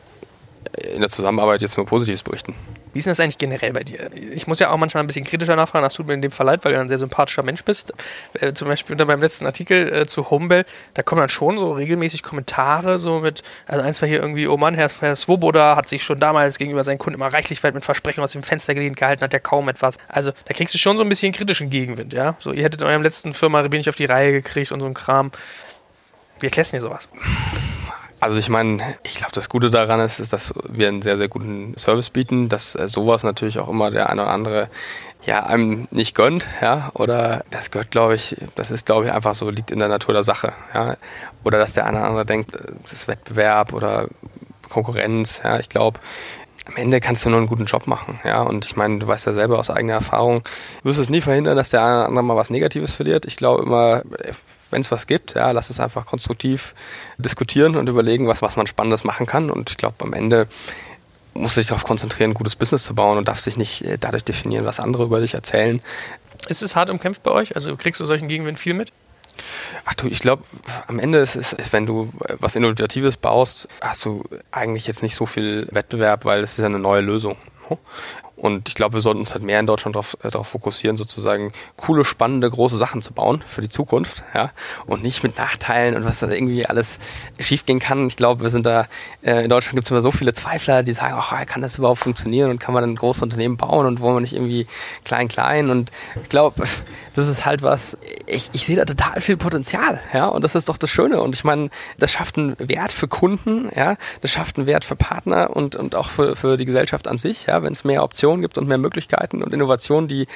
[SPEAKER 2] in der Zusammenarbeit jetzt nur Positives berichten.
[SPEAKER 1] Wie ist das eigentlich generell bei dir? Ich muss ja auch manchmal ein bisschen kritischer nachfragen, das tut mir in dem Fall leid, weil du ein sehr sympathischer Mensch bist. Äh, zum Beispiel unter meinem letzten Artikel äh, zu Homebell, da kommen dann schon so regelmäßig Kommentare, so mit, also eins war hier irgendwie, oh Mann, Herr, Herr Svoboda hat sich schon damals gegenüber seinen Kunden immer reichlich weit mit Versprechen aus dem Fenster gelehnt gehalten, hat ja kaum etwas. Also da kriegst du schon so ein bisschen kritischen Gegenwind, ja? So, ihr hättet in eurem letzten Firma wenig auf die Reihe gekriegt und so ein Kram. Wie erklärst du dir sowas?
[SPEAKER 2] Also ich meine, ich glaube, das Gute daran ist, ist, dass wir einen sehr, sehr guten Service bieten, dass äh, sowas natürlich auch immer der eine oder andere ja, einem nicht gönnt, ja, oder das gehört, glaube ich, das ist, glaube ich, einfach so, liegt in der Natur der Sache, ja, oder dass der eine oder andere denkt, äh, das ist Wettbewerb oder Konkurrenz, ja, ich glaube, am Ende kannst du nur einen guten Job machen, ja, und ich meine, du weißt ja selber aus eigener Erfahrung, du wirst es nie verhindern, dass der eine oder andere mal was Negatives verliert, ich glaube immer, wenn es was gibt, ja, lass es einfach konstruktiv diskutieren und überlegen, was, was man Spannendes machen kann. Und ich glaube, am Ende muss sich darauf konzentrieren, ein gutes Business zu bauen und darf sich nicht äh, dadurch definieren, was andere über dich erzählen.
[SPEAKER 1] Ist es hart umkämpft bei euch? Also kriegst du solchen Gegenwind viel mit?
[SPEAKER 2] Ach du, ich glaube, am Ende ist es, ist, wenn du was Innovatives baust, hast du eigentlich jetzt nicht so viel Wettbewerb, weil es ist ja eine neue Lösung. Und ich glaube, wir sollten uns halt mehr in Deutschland darauf äh, fokussieren, sozusagen coole, spannende, große Sachen zu bauen für die Zukunft, ja. Und nicht mit Nachteilen und was da irgendwie alles schiefgehen kann. Ich glaube, wir sind da, äh, in Deutschland gibt es immer so viele Zweifler, die sagen, ach, kann das überhaupt funktionieren und kann man ein großes Unternehmen bauen und wollen wir nicht irgendwie klein, klein. Und ich glaube, das ist halt was, ich, ich sehe da total viel Potenzial, ja. Und das ist doch das Schöne. Und ich meine, das schafft einen Wert für Kunden, ja. Das schafft einen Wert für Partner und, und auch für, für die Gesellschaft an sich, ja, wenn es mehr Optionen Optionen gibt und mehr Möglichkeiten und Innovationen, die,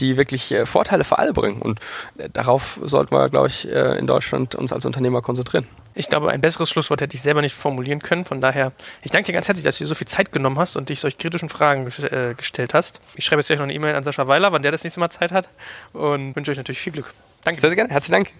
[SPEAKER 2] die wirklich äh, Vorteile für alle bringen. Und äh, darauf sollten wir, glaube ich, äh, in Deutschland uns als Unternehmer konzentrieren.
[SPEAKER 1] Ich glaube, ein besseres Schlusswort hätte ich selber nicht formulieren können. Von daher, ich danke dir ganz herzlich, dass du dir so viel Zeit genommen hast und dich solch kritischen Fragen äh, gestellt hast. Ich schreibe jetzt gleich noch eine E-Mail an Sascha Weiler, wann der das nächste Mal Zeit hat und wünsche euch natürlich viel Glück.
[SPEAKER 2] Danke. Sehr, sehr gerne. Herzlichen Dank.